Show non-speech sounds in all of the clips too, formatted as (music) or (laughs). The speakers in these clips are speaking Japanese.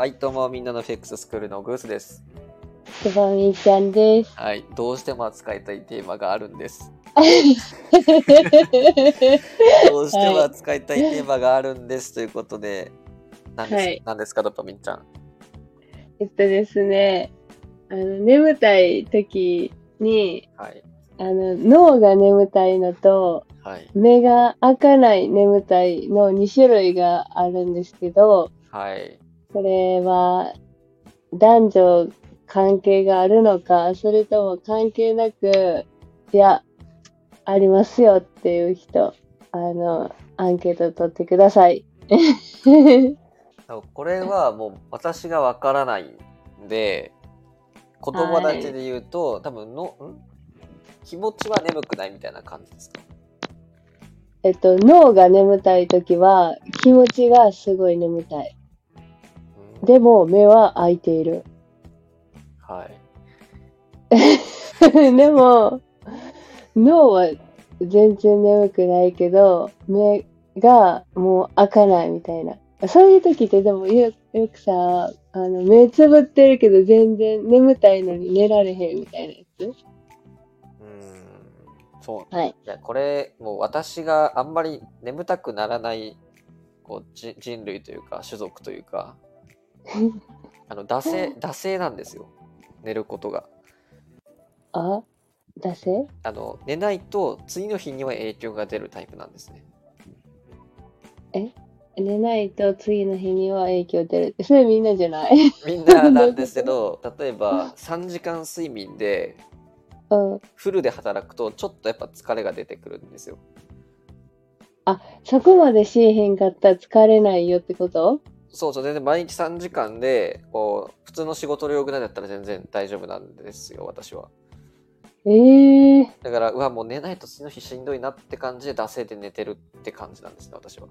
はい、どうも、みんなのフェックススクールのグースです。つばみちゃんです。はい、どうしても扱いたいテーマがあるんです。(laughs) どうしても扱いたいテーマがあるんですということで、何です,、はい何ですか、ドパミンちゃん。えっとですね、あの、眠たい時に、はい。あの、脳が眠たいのと、はい。目が開かない眠たいの2種類があるんですけど、はい。これは男女関係があるのか、それとも関係なく、いや、ありますよっていう人、あの、アンケート取ってください。(laughs) これはもう私がわからないんで、子供たちで言うと、多分の、ん？気持ちは眠くないみたいな感じですか？えっと、脳が眠たい時は気持ちがすごい眠たい。うんでも目は開いている。はい。(laughs) でも、脳は全然眠くないけど、目がもう開かないみたいな。そういう時ってでもよよくさ、あの、目つぶってるけど全然眠たいのに寝られへんみたいなやつ？うん。そう。はい。いや、これ、もう私があんまり眠たくならない、こう、じ人類というか、種族というか、あの、惰性、惰性なんですよ。寝ることが。あ出せあの、寝ないと、次の日には影響が出るタイプなんですね。寝ないと次の日には影響出る。それみんなじゃない？みんななんですけど、(laughs) 例えば、3時間睡眠で、うん。フルで働くと、ちょっとやっぱ疲れが出てくるんですよ。そこまでしへんかったら疲れないよってこと？そうそう、全然毎日3時間で、こう、普通の仕事量ぐらいだったら全然大丈夫なんですよ、私は。ええだから、うわ、もう寝ないと次の日しんどいなって感じで、惰性で寝てるって感じなんですね、私は。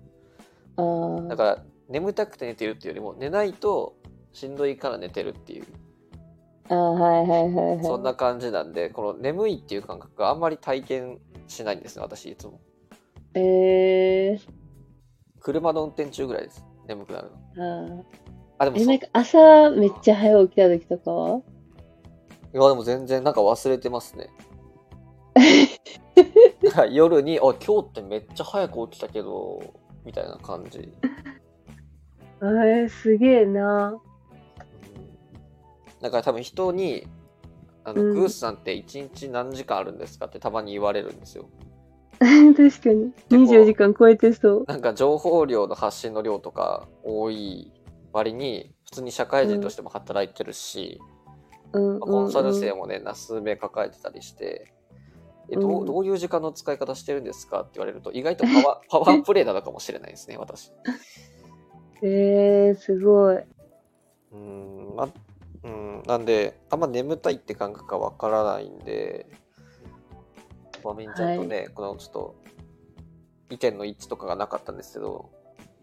あーだから、眠たくて寝てるっていうよりも、寝ないとしんどいから寝てるっていう、あー、はいはいはいはい。そんな感じなんで、この眠いっていう感覚があんまり体験しないんですね、私いつも。ええ車の運転中ぐらいです、眠くなるの。ああ、でもなんか朝めっちゃ早起きた時とかは？いや、でも全然なんか忘れてますね。(laughs) 夜に、あ、今日ってめっちゃ早く起きたけど、みたいな感じ。えー、すげえな。だから多分人に、あの、うんグースさんって一日何時間あるんですかってたまに言われるんですよ。(laughs) 確かに。24時間超えてそう。なんか情報量の発信の量とか多い割に、普通に社会人としても働いてるし、うんうん、コンサル生うんもね、な数名抱えてたりして、えどううんどういう時間の使い方してるんですかって言われると、意外とパワー (laughs) パワープレイなのかもしれないですね、私。えー、すごい。うーん、ま、うん、なんで、あんま眠たいって感覚がわからないんで、まあ、みんちゃんとね、このちょっと、意見の一致とかがなかったんですけど、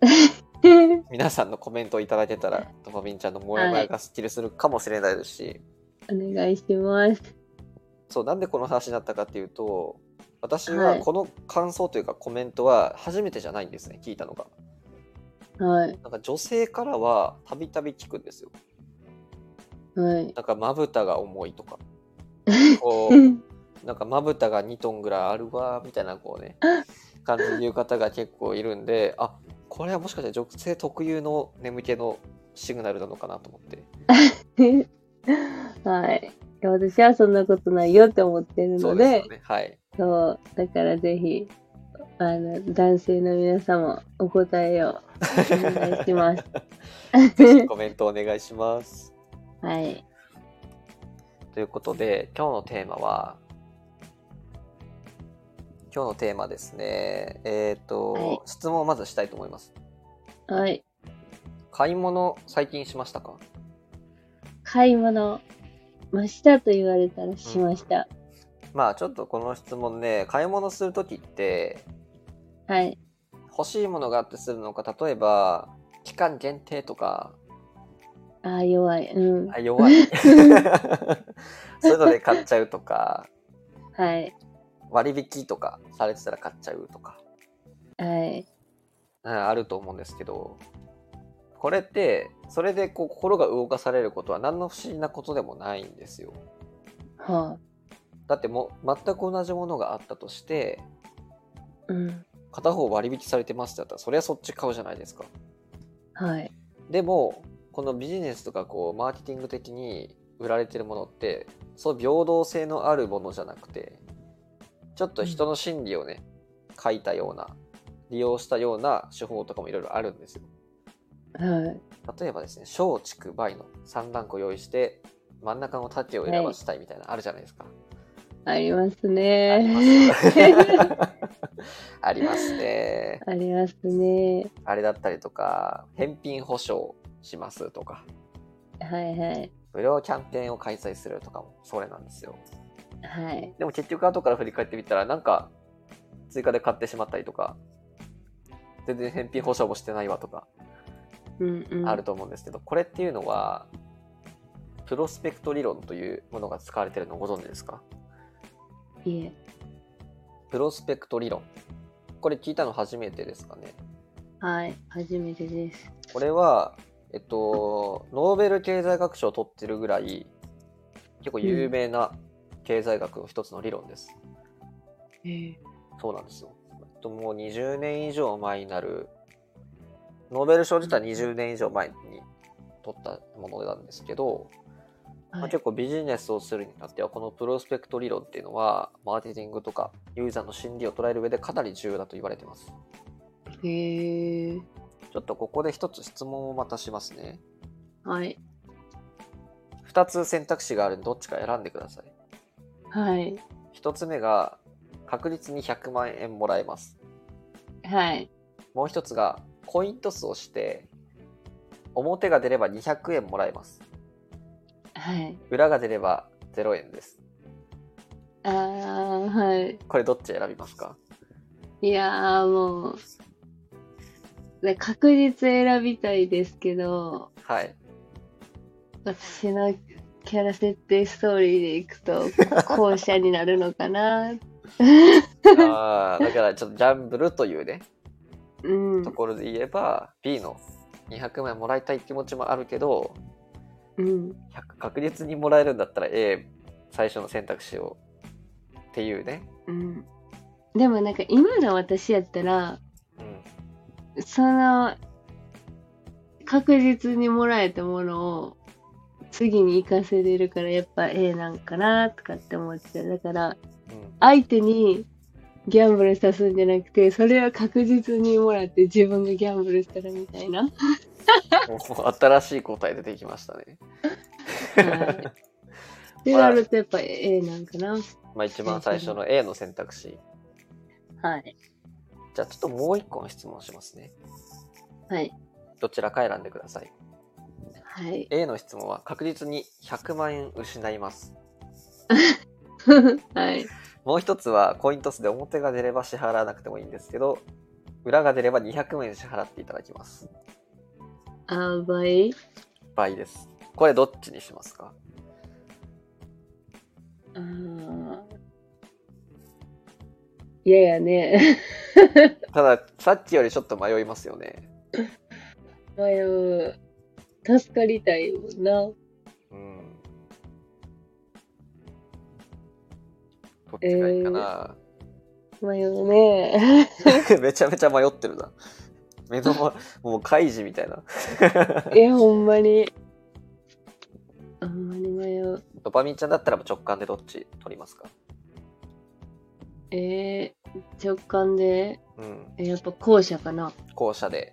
(laughs) 皆さんのコメントをいただけたら、ドパミンちゃんのモヤモヤがスッキリするかもしれないですし、お願いします。そう、なんでこの話になったかっていうと、私ははいこの感想というかコメントは初めてじゃないんですね、聞いたのが。はい。なんか女性からはたびたび聞くんですよ。はい。なんかまぶたが重いとか、(laughs) こう、なんかまぶたが2トンぐらいあるわ、みたいなこうね、感じで言う方が結構いるんで、あ、これはもしかして女性特有の眠気のシグナルなのかなと思って。(laughs) はい。私はそんなことないよって思ってるので、ね。はい。そう、だからぜひ、あの、男性の皆様、お答えをお願いします。(laughs) ぜひコメントお願いします。(laughs) はい。ということで、今日のテーマは、今日のテーマですね。えっ、と、はい質問をまずしたいと思います。はい。買い物最近しましたか？買い物、ましたと言われたらしました。まあちょっとこの質問ね、買い物するときって、はい。欲しいものがあってするのか、例えば、期間限定とか、ああ、弱い。うん。あ弱い。(laughs) (laughs) そういうので買っちゃうとか、はい。割引とかされてたら買っちゃうとか、はい。うんあると思うんですけど、ここれってそれでこう心が動かされることは何の不思議なことでもないんですよ。はだってもう全く同じものがあったとしてあ。うん。片方割引されてますってなったらそりゃそっち買うじゃないですか。はい。でもこのビジネスとかこうマーケティング的に売られてるものってそう平等性のあるものじゃなくてちょっと人の心理をね、書いたような利用したような手法とかもいろいろあるんですよ。はい。例えばですね小畜梅の3段個用意して真ん中の縦を選ばしたいみたいな、あるじゃないですか。ありますね。あります (laughs) ね。ありますね。あれだったりとか返品保証しますとかはいはい。無料キャンペーンを開催するとかもそれなんですよ。はい。でも結局後から振り返ってみたらなんか追加で買ってしまったりとか全然返品保証もしてないわとかうんうん。あると思うんですけど、これっていうのはプロスペクト理論というものが使われてるのをご存知ですか？いえ。プロスペクト理論これ聞いたの初めてですかね？はい。初めてです。これはえっとノーベル経済学賞を取ってるぐらい結構有名な経済学の一つの理論です、ええそうなんですよ。えっともう20年以上前になる、ノーベル賞自体20年以上前に取ったものなんですけど、まあはい。結構ビジネスをするにあたっては、このプロスペクト理論っていうのは、マーケティングとかユーザーの心理を捉える上でかなり重要だと言われてます。へえ。ちょっとここで一つ質問をまたしますね。はい。2つ選択肢があるんでどっちか選んでください。はい。1つ目が確実に100万円もらえます。はい。もう一つがコイントスをして表が出れば200円もらえますはい。裏が出れば0円ですああ、はい。これどっち選びますか？いやーもう、で確実選びたいですけど、はい私のキャラ設定ストーリーでいくと、後者になるのかな。あーだからちょっとギャンブルというねうんと。ころで言えば B の200万円もらいたい気持ちもあるけどうん。100確実にもらえるんだったら A 最初の選択肢をっていうねうん。でもなんか今の私やったら、うんその、確実にもらえたものを次に活かせれるからやっぱ A なんかなとかって思っちゃう。だからうん相手にギャンブルさすんじゃなくて、それは確実にもらって自分がギャンブルしたらみたいな。新しい答え出てきましたねはい。(laughs) ってなるとやっぱ A なんかな。まあ一番最初の A の選択肢はい。じゃあちょっともう一個の質問しますねはい。どちらか選んでくださいはい。A の質問は確実に100万円失います (laughs) はい。もう一つはコイントスで表が出れば支払わなくてもいいんですけど裏が出れば200万円支払っていただきますあ倍？倍ですこれどっちにしますか？あーいやいやね。たださっきよりちょっと迷いますよね (laughs) 迷う。助かりたいもんな。うんどっちがいいかな、迷うね。(laughs) めちゃめちゃ迷ってるな目の前もう開示みたいな (laughs) いや、ほんまに。ほんまに迷う。ドパミンちゃんだったら直感でどっち取りますか？えー、直感で、うんえやっぱ後者かな。後者で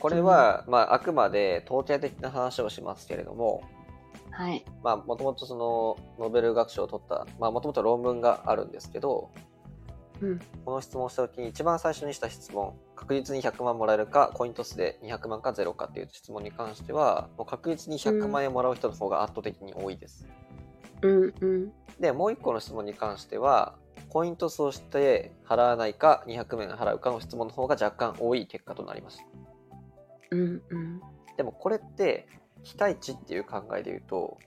これは、まあ、あくまで統計的な話をしますけれどもはい。まあもともとそのノーベル学賞を取ったまあもともと論文があるんですけどうん。この質問をした時に一番最初にした質問確実に100万もらえるかコイントスで200万かゼロかっていう質問に関してはもう確実に100万円もらう人の方が圧倒的に多いです、うんうん。でもう一個の質問に関してはコイントスをして払わないか200万円払うかの質問の方が若干多い結果となりましたうんうん。でもこれって期待値っていう考えで言うと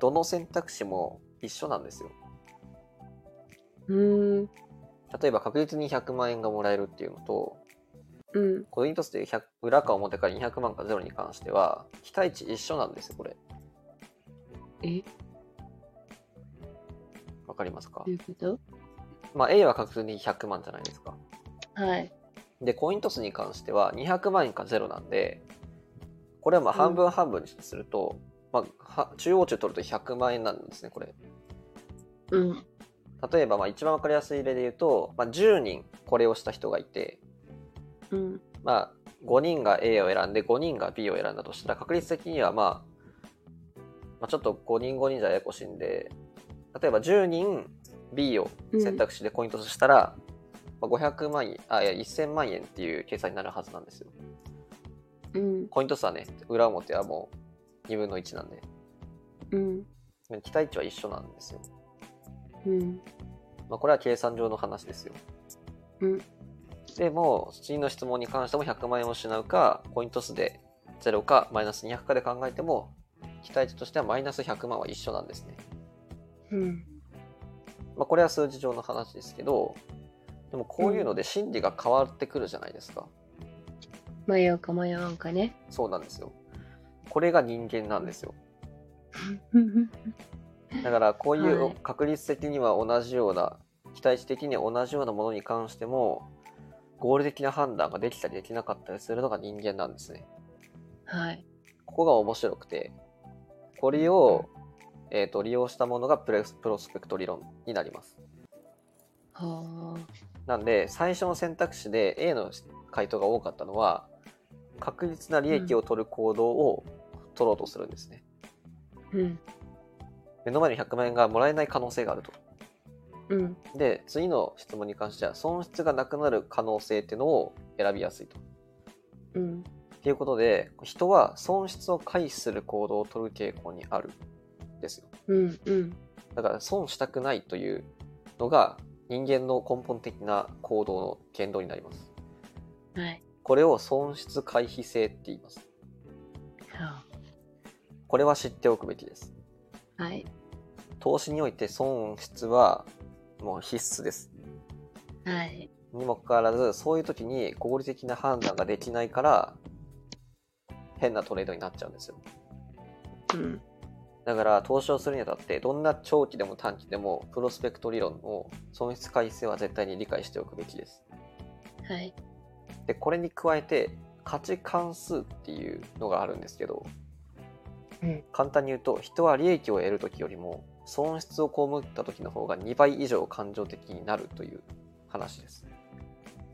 どの選択肢も一緒なんですようーん。例えば確実に100万円がもらえるっていうのとうん。コイントスで100裏か表か200万かゼロに関しては、期待値一緒なんですよ、これ。え？わかりますか？どういうこと？まあ A は確実に100万じゃないですか。はい。で、コイントスに関しては200万円かゼロなんで、これはまあ半分半分にすると、まあは中央値を取ると100万円なんですね、これ。うん。例えばまあ一番わかりやすい例で言うと、まあ、10人これをした人がいて、うん。まあ、5人が A を選んで5人が B を選んだとしたら確率的には、まあ、まあちょっと5人5人じゃややこしいんで例えば10人 B を選択肢でコイントスしたら、まあ、500万円あいや1000万円っていう計算になるはずなんですようん。コイントスはね裏表はもう2分の1なんでうん。期待値は一緒なんですよ、うん。まあ、これは計算上の話ですようん。でも次の質問に関しても100万円を失うかコイントスで0かマイナス200かで考えても期待値としてはマイナス100万は一緒なんですね。うん。まあ、これは数字上の話ですけどでもこういうので心理が変わってくるじゃないですか。迷うか迷わんかね。そうなんですよ。これが人間なんですよ。(laughs) だからこういはいう確率的には同じような、期待値的には同じようなものに関しても合理的な判断ができたりできなかったりするのが人間なんですね。はい。ここが面白くて、これを、えー、と利用したものがプレスプロスペクト理論になります。はなんで、最初の選択肢で A の回答が多かったのは、確実な利益を取る行動を取ろうとするんですね。あ。うん。目の前の100万円がもらえない可能性があると。うん。で、次の質問に関しては、損失がなくなる可能性っていうのを選びやすいと。うん。っていうことで、人は損失を回避する行動を取る傾向にあるんですよ。うん。うん。だから損したくないというのが人間の根本的な行動の言動になります。はい。これを損失回避性って言います。はこれは知っておくべきです。あはい。投資において損失はもう必須です。はい。にもかかわらず、そういう時に合理的な判断ができないから、変なトレードになっちゃうんですよ。うん。だから投資をするにあたって、どんな長期でも短期でも、プロスペクト理論の損失回避性は絶対に理解しておくべきです。はい。で、これに加えて、価値関数っていうのがあるんですけど、うん簡単に言うと、人は利益を得る時よりも、損失を被った時の方が2倍以上感情的になるという話です。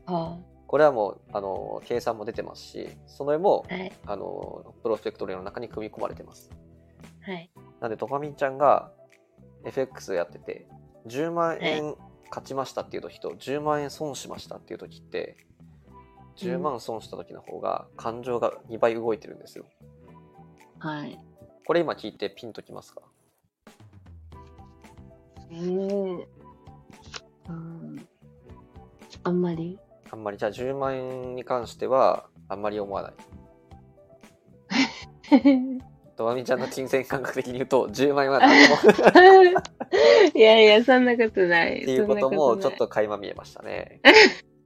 はこれはもう、あの、計算も出てますし、それもあ。、はい。あの、プロスペクト理論の中に組み込まれてます。はい。なんで、ドパミンちゃんが FX をやってて、10万円勝ちましたっていう時と、10万円損しましたっていう時って、10万損した時の方が感情が2倍動いてるんですよ。はい。これ今聞いてピンときますか？えー、うん。あんまり？あんまり、じゃあ10万円に関しては、あんまり思わない。(laughs) ドパミンちゃんの金銭感覚的に言うと、10万円は (laughs) 何もいやいや、そんなことない。っていうこともちょっと垣間見えましたね。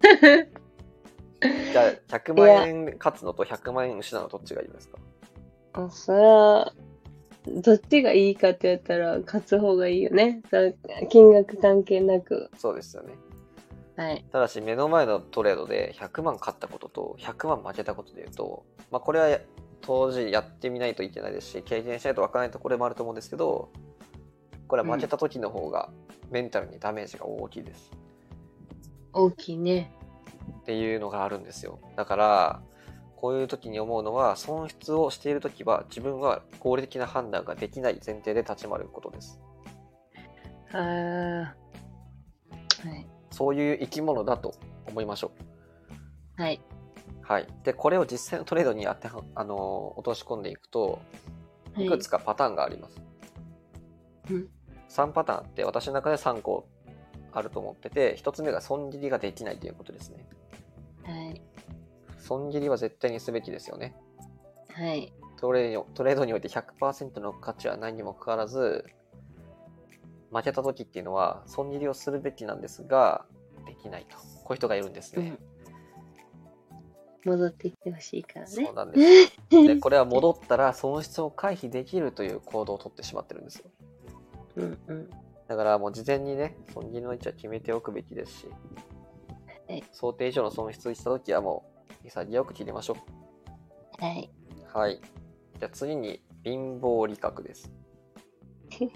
じゃあ100万円勝つのと100万円失うのどっちがいいですか？あそれは、どっちがいいかって言ったら、勝つ方がいいよね。金額関係なく。そうですよね。はい。ただし目の前のトレードで100万勝ったことと100万負けたことで言うと、まあ、これは当時やってみないといけないですし経験しないと分からないところもあると思うんですけどこれは負けた時の方がメンタルにダメージが大きいです大きいね。っていうのがあるんですよだからこういう時に思うのは損失をしている時は自分は合理的な判断ができない前提で立ち回ることですあーはい。そういう生き物だと思いましょうはい。はい。で、これを実際のトレードに当ては、あのー落とし込んでいくと、いくつかパターンがあります。うん3パターンあって、私の中で3個あると思ってて、1つ目が損切りができないということですね。はい。損切りは絶対にすべきですよね。はい。トレードトレードにおいて100%の価値はないにもかかわらず、負けた時っていうのは損切りをするべきなんですが、できないと。こういう人がいるんですね。戻ってきてほしいからねそう。なんです。で、(laughs) これは戻ったら損失を回避できるという行動をとってしまってるんですよ。うんうん。だからもう事前にね、損切りの位置は決めておくべきですし、はい想定以上の損失したときはもう潔く切りましょはい。う。はい。じゃあ次に貧乏利確です。(laughs)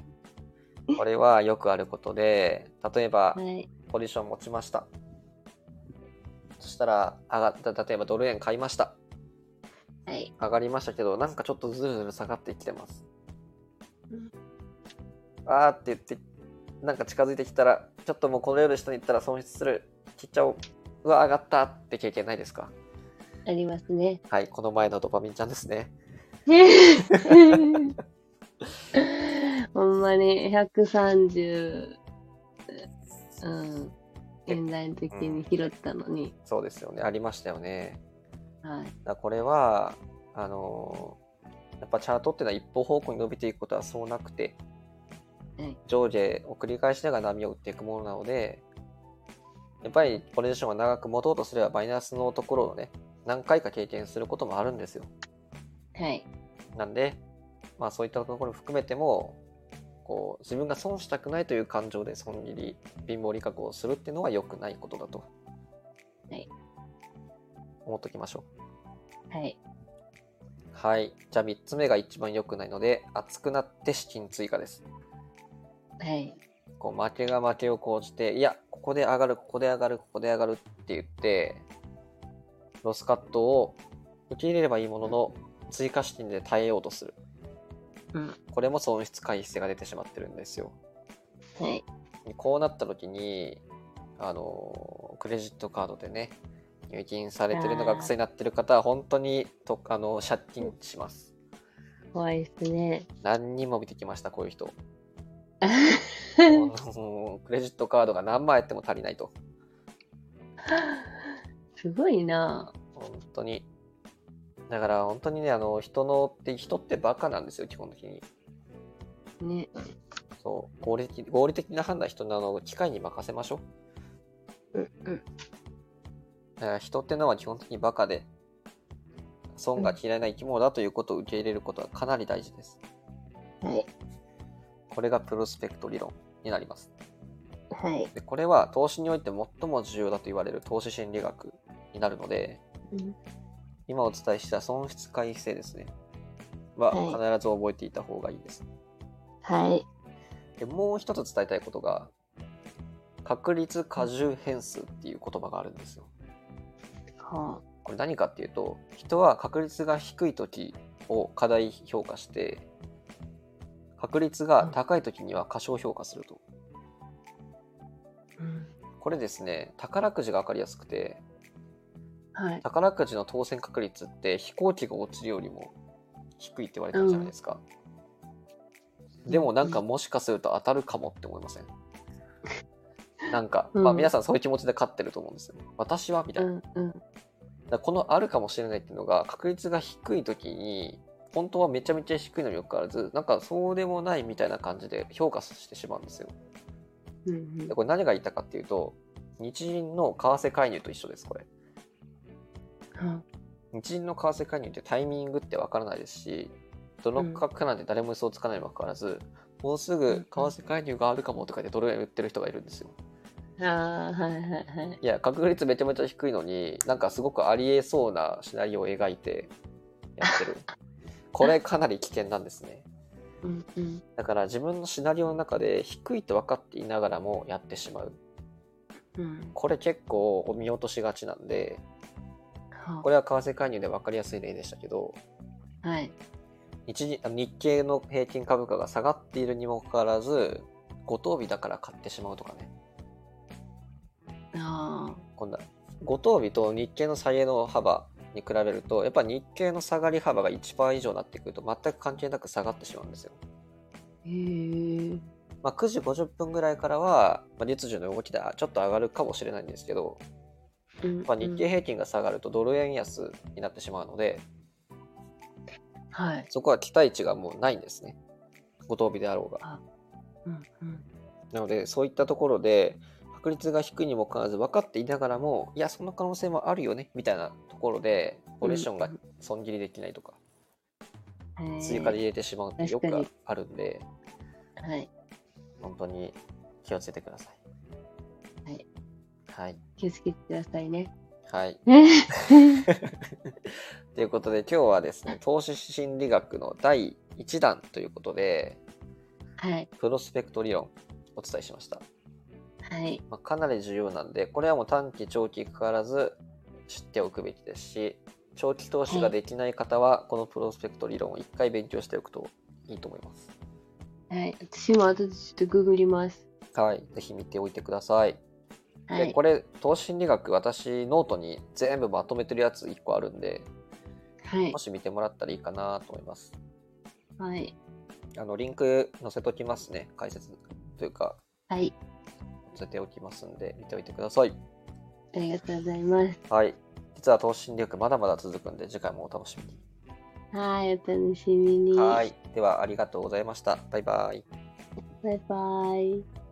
これはよくあることで、例えばはい。ポジション持ちました。そしたら上がった、例えばドル円買いました。はい。上がりましたけど、なんかちょっとずるずる下がってきてます。うんあーって言って、なんか近づいてきたら、ちょっともうこのより下に行ったら損失する。切っちゃおう。うわ、上がったって経験ないですか？ありますね。はい、この前のドパミンちゃんですね。(laughs) ほんまに130、うん、円台の時に拾ったのに、そうですよね。ありましたよね。はい。だこれは、あのーやっぱチャートっていうのは一方方向に伸びていくことはそうなくて、はい上下を繰り返しながら波を打っていくものなので、やっぱりポジションが長く持とうとすればマイナスのところをね、何回か経験することもあるんですよ。はい。なんで、まあそういったところも含めても、こう、自分が損したくないという感情で損切り、貧乏利確をするっていうのは良くないことだと。はい。思っときましょう。はい。はい。じゃあ3つ目が一番良くないので、熱くなって資金追加です。はい。こう負けが負けを講じて、いや、ここで上がる、ここで上がる、ここで上がるって言って、ロスカットを受け入れればいいものの、追加資金で耐えようとする。うん。これも損失回避性が出てしまってるんですよ。はい。こうなった時に、あの、クレジットカードでね、入金されてるのが癖になってる方は、本当にとあの借金します。怖いですね。何人も見てきました、こういう人。(laughs) クレジットカードが何枚あっても足りないと。すごいな本当に。だから本当にね、あの、人のって、人ってバカなんですよ、基本的に。ね。そう、合理的合理的な判断、人のあの、機械に任せましょう。うんうん。だから人ってのは基本的にバカで、損が嫌いな生き物だということを受け入れることはかなり大事です。はい。これがプロスペクト理論になります。はい。でこれは投資において最も重要だと言われる投資心理学になるので、うん今お伝えした損失回避性ですね。ははい必ず覚えていた方がいいです。はい。でもう一つ伝えたいことが、確率過重変数っていう言葉があるんですよ。はこれ何かっていうと、人は確率が低い時を過大評価して、確率が高い時には過小評価すると。あ。うん。これですね、宝くじが分かりやすくて、はい。宝くじの当選確率って飛行機が落ちるよりも低いって言われてるじゃないですか。でもなんかもしかすると当たるかもって思いません？なんか、まあうん皆さんそういう気持ちで勝ってると思うんですよ。私はみたいうな。んうん。だこのあるかもしれないっていうのが確率が低い時に本当はめちゃめちゃ低いのにもかかわらずなんかそうでもないみたいな感じで評価してしまうんですよ。うんうんでこれ何が言いたかっていうと日銀の為替介入と一緒ですこれ。は日銀の為替介入ってタイミングってわからないですしどの価格かなんて誰も予想つかないにもかかわらず、もうすぐ為替介入があるかもとかでドル円売ってる人がいるんですよ。ああ、はいはいはい。いや確率めちゃめちゃ低いのになんかすごくありえそうなシナリオを描いてやってる (laughs) これかなり危険なんですねうんうん。だから自分のシナリオの中で低いと分かっていながらもやってしまううん。これ結構見落としがちなんではこれは為替介入で分かりやすい例でしたけどはい。日日日経の平均株価が下がっているにもかかわらず五等日だから買ってしまうとかねあ今度は五等日と日経の下げの幅に比べるとやっぱ日経の下がり幅が1%以上になってくると全く関係なく下がってしまうんですよ、あ。へえ。まあ、9時50分ぐらいからは、まあ、月需の動きでちょっと上がるかもしれないんですけど、うんまあ、日経平均が下がるとドル円安になってしまうのではい。そこは期待値がもうないんですね五等日であろうがうんうん。なのでそういったところで確率が低いにもかかわらず分かっていながらもいやその可能性もあるよねみたいなところでポジションが損切りできないとか、はい。追加で入れてしまうってよくあるんではい。本当に気をつけてくださいはい。はい気をつけてくださいね。はい (laughs) (laughs) ということで今日はですね投資心理学の第1弾ということではい。プロスペクト理論お伝えしました、はい。まあ、かなり重要なんでこれはもう短期長期かかわらず知っておくべきですし長期投資ができない方はこのプロスペクト理論を1回勉強しておくといいと思いますはい。私も後でちょっとググります。はいぜひ見ておいてくださいはい。でこれ投資心理学私ノートに全部まとめてるやつ1個あるんではいも。し見てもらったらいいかなと思いますはい。あのリンク載せときますね解説というかはい。載せておきますんで見ておいてくださいありがとうございます。はい実は投資心理学まだまだ続くんで次回もお楽しみにはい。お楽しみに。はいではありがとうございましたバイバイバイバイ。